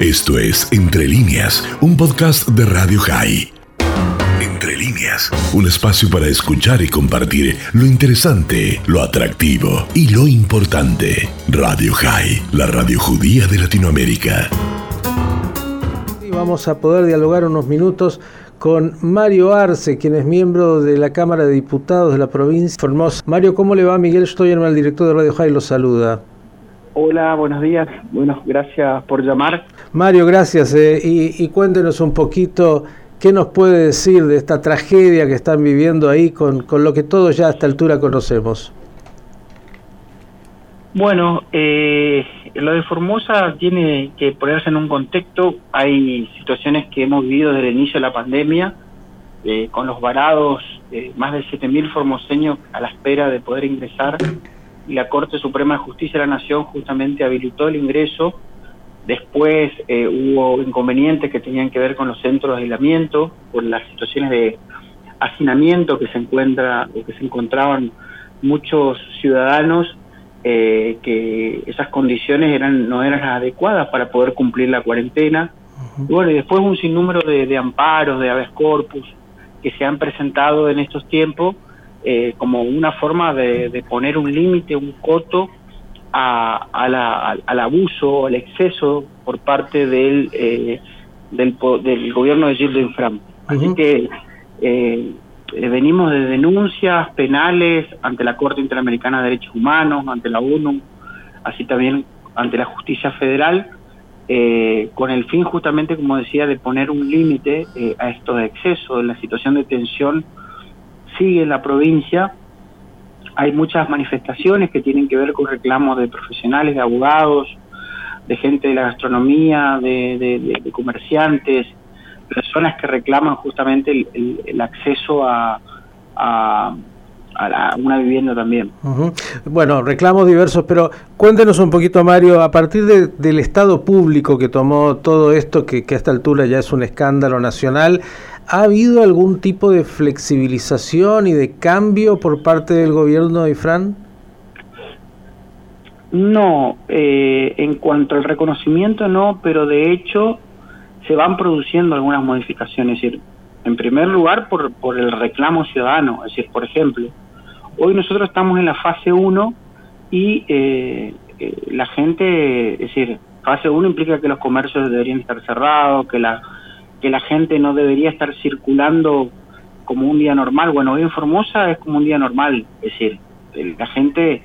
Esto es Entre líneas, un podcast de Radio High. Entre líneas, un espacio para escuchar y compartir lo interesante, lo atractivo y lo importante. Radio High, la radio judía de Latinoamérica. Y vamos a poder dialogar unos minutos con Mario Arce, quien es miembro de la Cámara de Diputados de la provincia de Formosa. Mario, ¿cómo le va? Miguel Stoyan, el director de Radio High, lo saluda. Hola, buenos días. Bueno, gracias por llamar. Mario, gracias. Eh, y, cuéntenos un poquito qué nos puede decir de esta tragedia que están viviendo ahí con, con lo que todos ya a esta altura conocemos. Bueno, eh, lo de Formosa tiene que ponerse en un contexto. Hay situaciones que hemos vivido desde el inicio de la pandemia, eh, con los varados, eh, más de 7.000 formoseños a la espera de poder ingresar. Y la Corte Suprema de Justicia de la Nación justamente habilitó el ingreso. Después eh, hubo inconvenientes que tenían que ver con los centros de aislamiento, por las situaciones de hacinamiento que se encuentra o que se encontraban muchos ciudadanos eh, que esas condiciones eran no eran adecuadas para poder cumplir la cuarentena. y bueno, y después un sinnúmero de, amparos, de habeas corpus, que se han presentado en estos tiempos eh, como una forma de, poner un límite, un coto a, al abuso, al exceso por parte del, eh, del, gobierno de Gilles Infram. Así que eh, eh, venimos de denuncias penales ante la Corte Interamericana de Derechos Humanos, ante la ONU, así también ante la justicia federal, eh, con el fin justamente, como decía, de poner un límite eh, a estos excesos. La situación de tensión sigue en la provincia. Hay muchas manifestaciones que tienen que ver con reclamos de profesionales, de abogados, de gente de la gastronomía, de comerciantes, personas que reclaman justamente el, acceso a, a, una vivienda también. Bueno, reclamos diversos, pero cuéntenos un poquito, Mario, a partir del Estado público que tomó todo esto, que, a esta altura ya es un escándalo nacional, ¿ha habido algún tipo de flexibilización y de cambio por parte del gobierno de Ifran? No, eh, en cuanto al reconocimiento no, pero de hecho se van produciendo algunas modificaciones. Es decir, en primer lugar, por, por el reclamo ciudadano. Es decir, por ejemplo, hoy nosotros estamos en la fase 1 y eh, eh, la gente, es decir, fase 1 implica que los comercios deberían estar cerrados, que la, que la gente no debería estar circulando como un día normal. Bueno, hoy en Formosa es como un día normal, es decir, la gente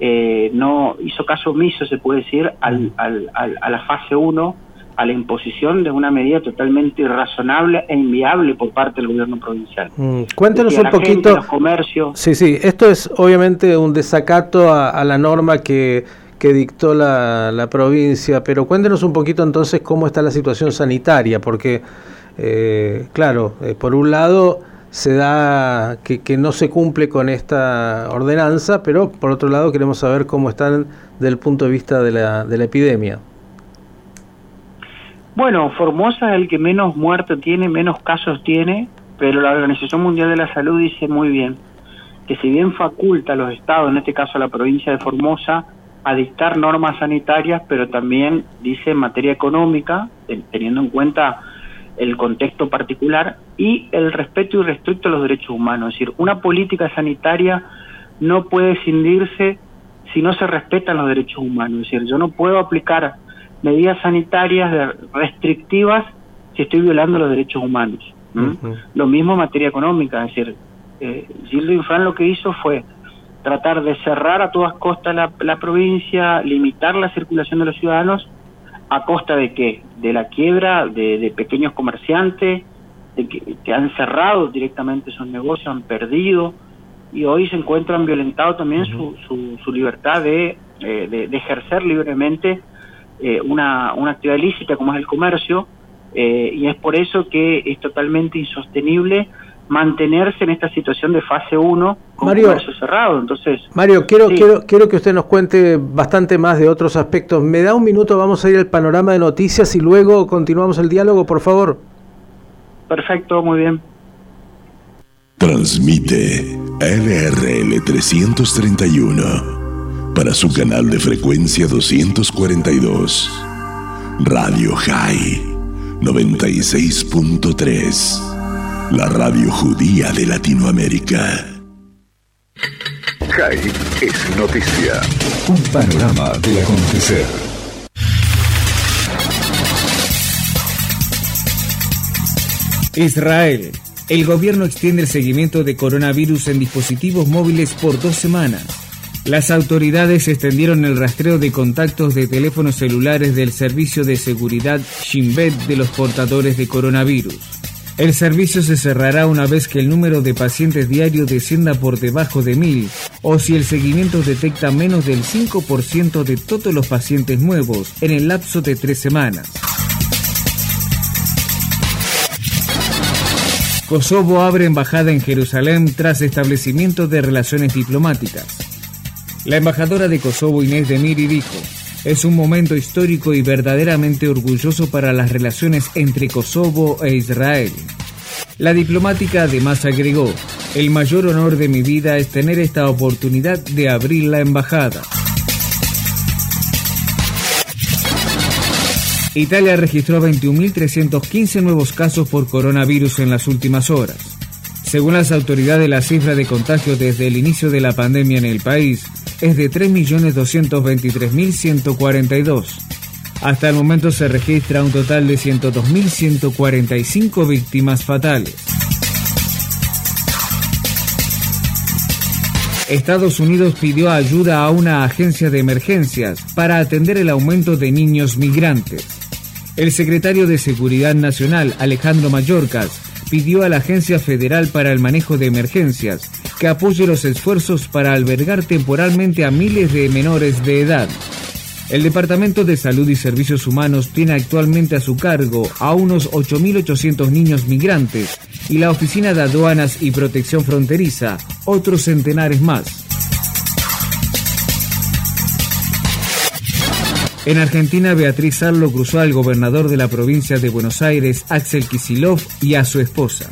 eh, no hizo caso omiso, se puede decir, al, al, a la fase 1 a la imposición de una medida totalmente irrazonable e inviable por parte del gobierno provincial. Mm, cuéntenos un poquito. los comercios. Sí, sí, esto es obviamente un desacato a, la norma que, que dictó la, la, provincia, pero cuéntenos un poquito entonces cómo está la situación sanitaria, porque, eh, claro, eh, por un lado se da que, que no se cumple con esta ordenanza, pero por otro lado queremos saber cómo están desde el punto de vista de la, de la epidemia. Bueno, Formosa es el que menos muertos tiene, menos casos tiene, pero la Organización Mundial de la Salud dice muy bien que si bien faculta a los estados, en este caso a la provincia de Formosa, a dictar normas sanitarias, pero también dice en materia económica, teniendo en cuenta el contexto particular y el respeto irrestricto a los derechos humanos. Es decir, una política sanitaria no puede escindirse si no se respetan los derechos humanos. Es decir, yo no puedo aplicar medidas sanitarias restrictivas si estoy violando los derechos humanos. Lo mismo en materia económica, es decir, eh, Gildo Infran lo que hizo fue tratar de cerrar a todas costas la, provincia, limitar la circulación de los ciudadanos, a costa de qué? De la quiebra de, pequeños comerciantes, de que, han cerrado directamente sus negocios, han perdido, y hoy se encuentran violentados también su, su, libertad de, eh, de, de ejercer libremente eh, una, una actividad ilícita como es el comercio, eh, y es por eso que es totalmente insostenible mantenerse en esta situación de fase 1 con Mario, comercio cerrado. Entonces, Mario, quiero, quiero, quiero que usted nos cuente bastante más de otros aspectos. Me da un minuto, vamos a ir al panorama de noticias y luego continuamos el diálogo, por favor. Perfecto, muy bien. Transmite LRL 331 para su canal de frecuencia 242. Radio High 96.3. La radio judía de Latinoamérica. High es noticia. Un panorama del acontecer. Israel. El gobierno extiende el seguimiento de coronavirus en dispositivos móviles por dos semanas. Las autoridades extendieron el rastreo de contactos de teléfonos celulares del Servicio de Seguridad Shinbet de los portadores de coronavirus. El servicio se cerrará una vez que el número de pacientes diarios descienda por debajo de mil o si el seguimiento detecta menos del 5% de todos los pacientes nuevos en el lapso de tres semanas. Kosovo abre embajada en Jerusalén tras establecimiento de relaciones diplomáticas. La embajadora de Kosovo Inés Demiri dijo, es un momento histórico y verdaderamente orgulloso para las relaciones entre Kosovo e Israel. La diplomática además agregó, el mayor honor de mi vida es tener esta oportunidad de abrir la embajada. Italia registró 21.315 nuevos casos por coronavirus en las últimas horas. Según las autoridades, la cifra de contagios desde el inicio de la pandemia en el país es de 3.223.142. Hasta el momento se registra un total de 102.145 víctimas fatales. Estados Unidos pidió ayuda a una agencia de emergencias para atender el aumento de niños migrantes. El secretario de Seguridad Nacional, Alejandro Mayorkas, pidió a la Agencia Federal para el Manejo de Emergencias que apoye los esfuerzos para albergar temporalmente a miles de menores de edad. El Departamento de Salud y Servicios Humanos tiene actualmente a su cargo a unos 8.800 niños migrantes y la Oficina de Aduanas y Protección Fronteriza otros centenares más. En Argentina, Beatriz Arlo cruzó al gobernador de la provincia de Buenos Aires, Axel Kisilov, y a su esposa.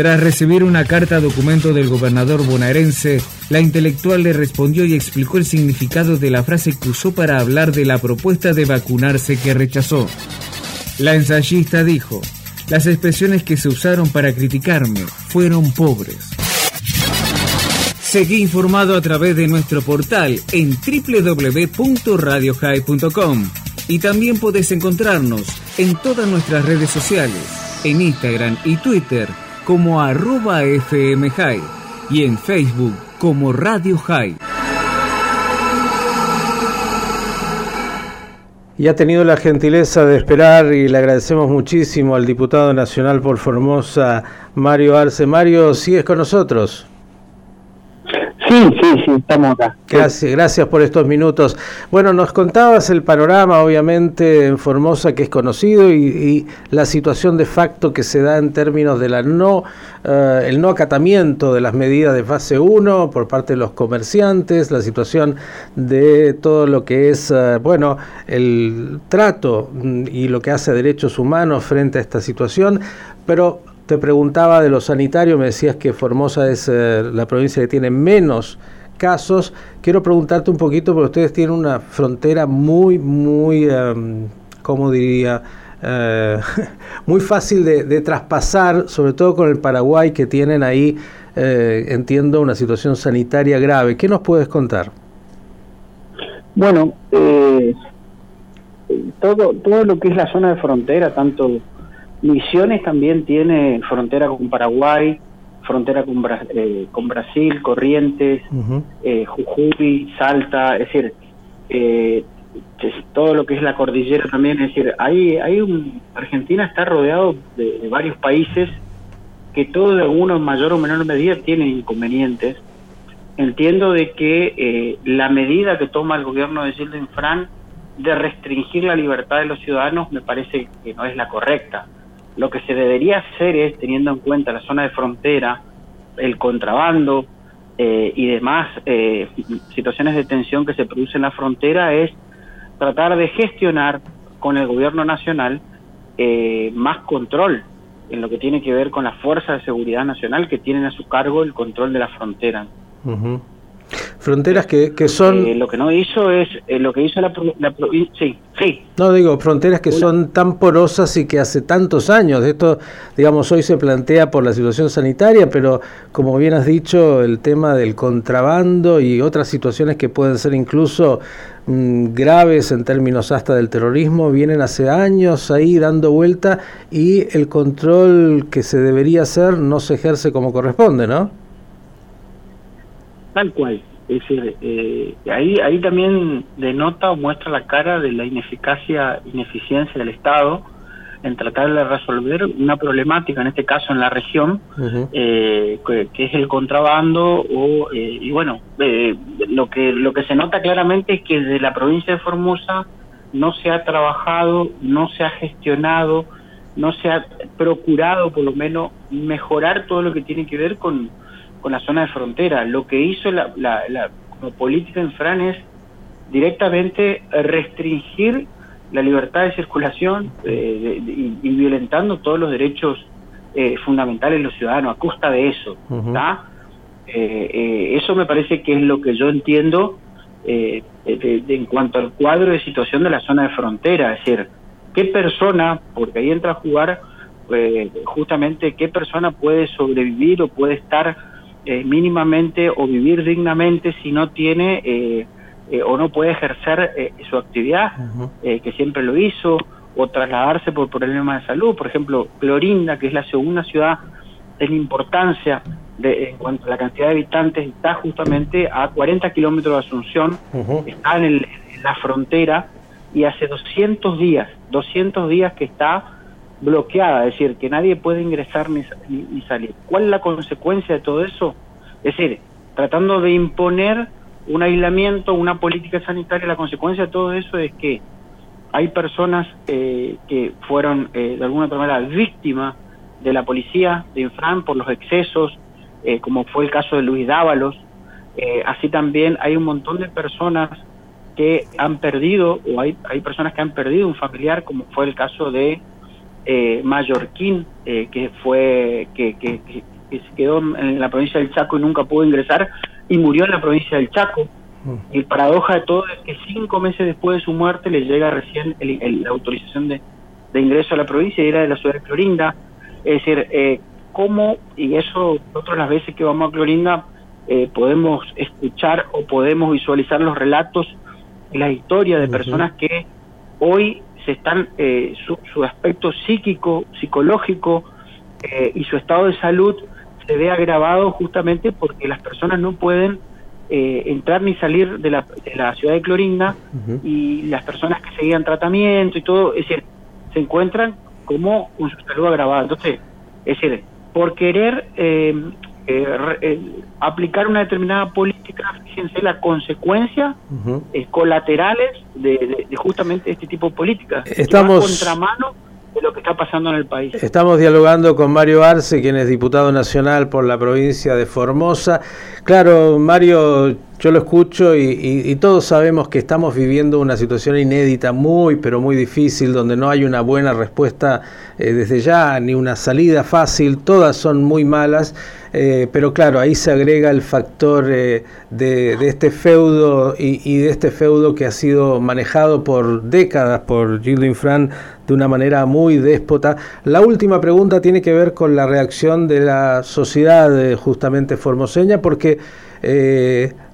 Tras recibir una carta documento del gobernador bonaerense, la intelectual le respondió y explicó el significado de la frase que usó para hablar de la propuesta de vacunarse que rechazó. La ensayista dijo, las expresiones que se usaron para criticarme fueron pobres. Seguí informado a través de nuestro portal en www.radiohigh.com y también podés encontrarnos en todas nuestras redes sociales, en Instagram y Twitter como arroba fmhigh y en Facebook como Radio High. Y ha tenido la gentileza de esperar y le agradecemos muchísimo al diputado nacional por Formosa, Mario Arce. Mario, ¿sigues con nosotros? Sí, sí, sí, estamos acá. Gracias, gracias por estos minutos. Bueno, nos contabas el panorama, obviamente, en Formosa, que es conocido, y, la situación de facto que se da en términos de la no, eh, el no acatamiento de las medidas de fase 1 por parte de los comerciantes, la situación de todo lo que es, eh, bueno, el trato mm, y lo que hace derechos humanos frente a esta situación, pero te preguntaba de lo sanitario, me decías que Formosa es eh, la provincia que tiene menos casos. Quiero preguntarte un poquito, porque ustedes tienen una frontera muy, muy, um, ¿cómo diría? Eh, muy fácil de, traspasar, sobre todo con el Paraguay, que tienen ahí, eh, entiendo, una situación sanitaria grave. ¿Qué nos puedes contar? Bueno, todo, todo lo que es la zona de frontera, tanto Misiones también tiene frontera con Paraguay, frontera con, eh, con Brasil, Corrientes, eh, Jujuy, Salta, es decir, eh, todo lo que es la cordillera también, es decir, hay, hay un, Argentina está rodeado de, varios países que todos de alguna mayor o menor medida tienen inconvenientes. Entiendo de que la medida que toma el gobierno de Gilden Fran de restringir la libertad de los ciudadanos me parece que no es la correcta lo que se debería hacer es, teniendo en cuenta la zona de frontera, el contrabando eh, y demás eh, situaciones de tensión que se producen en la frontera, es tratar de gestionar con el gobierno nacional eh, más control en lo que tiene que ver con las fuerzas de seguridad nacional que tienen a su cargo el control de la frontera. Fronteras que, que son... Eh, lo que no hizo es, eh, lo que hizo la, provincia... Sí, sí. No, digo, fronteras que son tan porosas y que hace tantos años, esto, digamos, hoy se plantea por la situación sanitaria, pero como bien has dicho, el tema del contrabando y otras situaciones que pueden ser incluso mm, graves en términos hasta del terrorismo, vienen hace años ahí dando vuelta y el control que se debería hacer no se ejerce como corresponde, ¿no? Tal cual. Es decir, eh, ahí, ahí también denota o muestra la cara de la ineficacia, ineficiencia del Estado en tratar de resolver una problemática, en este caso en la región, eh, que, es el contrabando o eh, y bueno, lo que lo que se nota claramente es que desde la provincia de Formosa no se ha trabajado, no se ha gestionado, no se ha procurado por lo menos mejorar todo lo que tiene que ver con con la zona de frontera. Lo que hizo la, la, política en Fran es directamente restringir la libertad de circulación eh, y, violentando todos los derechos eh, fundamentales de los ciudadanos a costa de eso. Eh, eso me parece que es lo que yo entiendo en cuanto al cuadro de situación de la zona de frontera, es decir, qué persona, porque ahí entra a jugar justamente qué persona puede sobrevivir o puede estar eh, mínimamente o vivir dignamente si no tiene eh, eh, o no puede ejercer su actividad, que siempre lo hizo, o trasladarse por problemas de salud. Por ejemplo, Clorinda, que es la segunda ciudad en importancia de, en cuanto a la cantidad de habitantes, está justamente a 40 kilómetros de Asunción, está en, el, en la frontera y hace 200 días, 200 días que está bloqueada, es decir, que nadie puede ingresar ni, ni, salir. ¿Cuál es la consecuencia de todo eso? Es decir, tratando de imponer un aislamiento, una política sanitaria, la consecuencia de todo eso es que hay personas eh, que fueron eh, de alguna manera víctimas de la policía de Infran por los excesos, eh, como fue el caso de Luis Dávalos. así también hay un montón de personas que han perdido, o hay, hay personas que han perdido un familiar, como fue el caso de eh, Mallorquín, eh, que fue que, que, se quedó en la provincia del Chaco y nunca pudo ingresar y murió en la provincia del Chaco. Y mm. el paradoja de todo es que cinco meses después de su muerte le llega recién la autorización de, ingreso a la provincia y era de la ciudad de Clorinda. Es decir, eh, cómo, y eso nosotros las veces que vamos a Clorinda eh, podemos escuchar o podemos visualizar los relatos y las historias de personas que hoy se están eh, su, aspecto psíquico, psicológico eh, y su estado de salud se ve agravado justamente porque las personas no pueden eh, entrar ni salir de la, de la ciudad de Clorinda y las personas que seguían tratamiento y todo, es decir, se encuentran como con su salud agravada. Entonces, es decir, por querer eh, eh, aplicar una determinada política, fíjense la consecuencia eh, colaterales de, justamente este tipo de políticas. Estamos contramano de lo que está pasando en el país. Estamos dialogando con Mario Arce, quien es diputado nacional por la provincia de Formosa. Claro, Mario, yo lo escucho y, todos sabemos que estamos viviendo una situación inédita, muy, pero muy difícil, donde no hay una buena respuesta desde ya, ni una salida fácil, todas son muy malas. Eh, pero claro, ahí se agrega el factor eh, de, este feudo y, de este feudo que ha sido manejado por décadas por Gildo Infran de una manera muy déspota. La última pregunta tiene que ver con la reacción de la sociedad eh, justamente formoseña, porque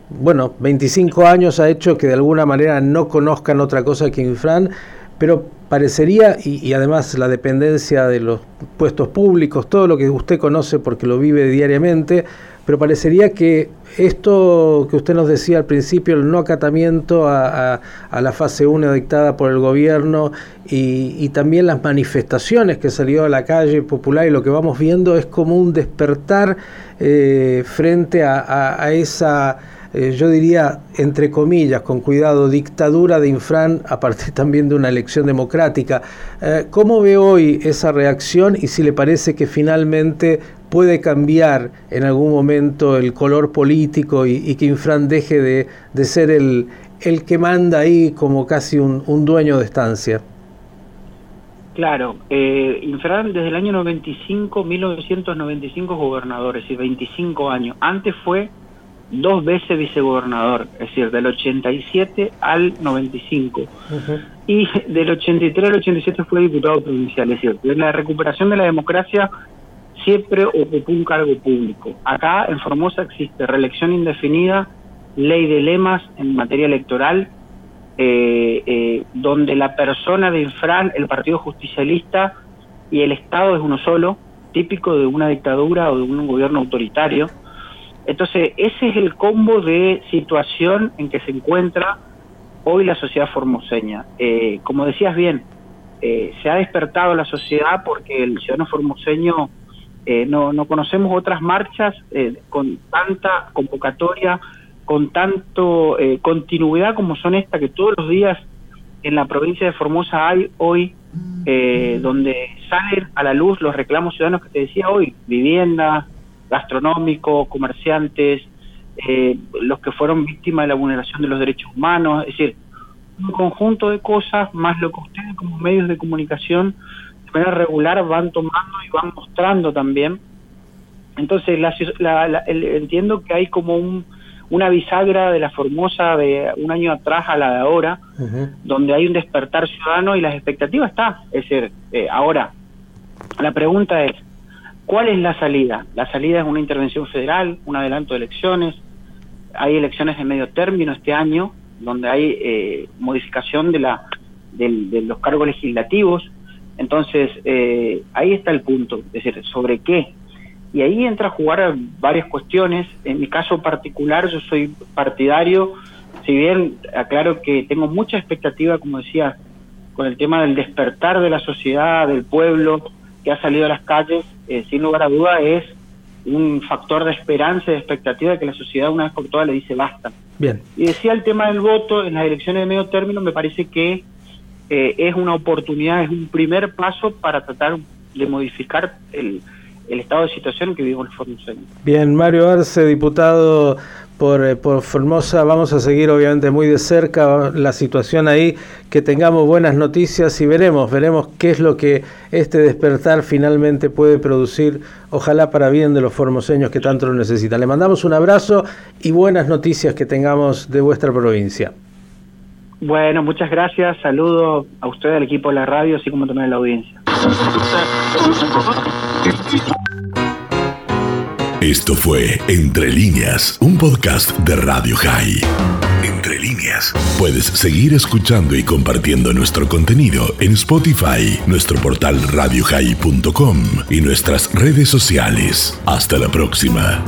bueno, 25 años ha hecho que de alguna manera no conozcan otra cosa que Infran, pero parecería, y, además la dependencia de los puestos públicos, todo lo que usted conoce porque lo vive diariamente, pero parecería que esto que usted nos decía al principio, el no acatamiento a, la fase 1 dictada por el gobierno y, también las manifestaciones que salió a la calle popular y lo que vamos viendo es como un despertar eh, frente a esa eh, yo diría, entre comillas, con cuidado, dictadura de Infran a partir también de una elección democrática. Eh, ¿Cómo ve hoy esa reacción y si le parece que finalmente puede cambiar en algún momento el color político y, que Infran deje de, ser el, el, que manda ahí como casi un, dueño de estancia? Claro, eh, Infran desde el año 95, 1995 gobernadores y 25 años. Antes fue dos veces vicegobernador, es decir, del 87 al 95. Y del 83 al 87 fue diputado provincial, es decir, en la recuperación de la democracia siempre ocupó un cargo público. Acá en Formosa existe reelección indefinida, ley de lemas en materia electoral, eh, eh, donde la persona de Infran, el Partido Justicialista y el Estado es uno solo, típico de una dictadura o de un gobierno autoritario. Entonces, ese es el combo de situación en que se encuentra hoy la sociedad formoseña. Eh, como decías bien, se ha despertado la sociedad porque el ciudadano formoseño no, no conocemos otras marchas con tanta convocatoria con tanto eh, continuidad como son estas que todos los días en la provincia de Formosa hay hoy, eh, donde salen a la luz los reclamos ciudadanos que te decía hoy, vivienda, gastronómico, comerciantes, eh, los que fueron víctimas de la vulneración de los derechos humanos, es decir, un conjunto de cosas, más lo que ustedes como medios de comunicación de manera regular van tomando y van mostrando también. Entonces, entiendo que hay como un una bisagra de la Formosa de un año atrás a la de ahora, donde hay un despertar ciudadano y las expectativas está. Es decir, eh, ahora, la pregunta es, ¿cuál es la salida? La salida es una intervención federal, un adelanto de elecciones, hay elecciones de medio término este año, donde hay eh, modificación de, la, de, los cargos legislativos. Entonces, eh, ahí está el punto, es decir, ¿sobre qué? y ahí entra a jugar varias cuestiones. En mi caso particular, yo soy partidario, si bien aclaro que tengo mucha expectativa, como decía, con el tema del despertar de la sociedad, del pueblo que ha salido a las calles, eh, sin lugar a duda es un factor de esperanza y de expectativa de que la sociedad una vez por todas le dice basta. Bien. Y decía el tema del voto en las elecciones de medio término, me parece que eh, es una oportunidad, es un primer paso para tratar de modificar el, el estado de situación que vivimos en Formosa. Bien, Mario Arce, diputado por, eh, por Formosa, vamos a seguir obviamente muy de cerca la situación ahí, que tengamos buenas noticias y veremos, veremos qué es lo que este despertar finalmente puede producir, ojalá para bien de los formoseños que tanto lo necesitan. Le mandamos un abrazo y buenas noticias que tengamos de vuestra provincia. Bueno, muchas gracias, saludo a usted, al equipo de la radio, así como también a la audiencia. Esto fue Entre líneas, un podcast de Radio High. Entre líneas. Puedes seguir escuchando y compartiendo nuestro contenido en Spotify, nuestro portal radiohigh.com y nuestras redes sociales. Hasta la próxima.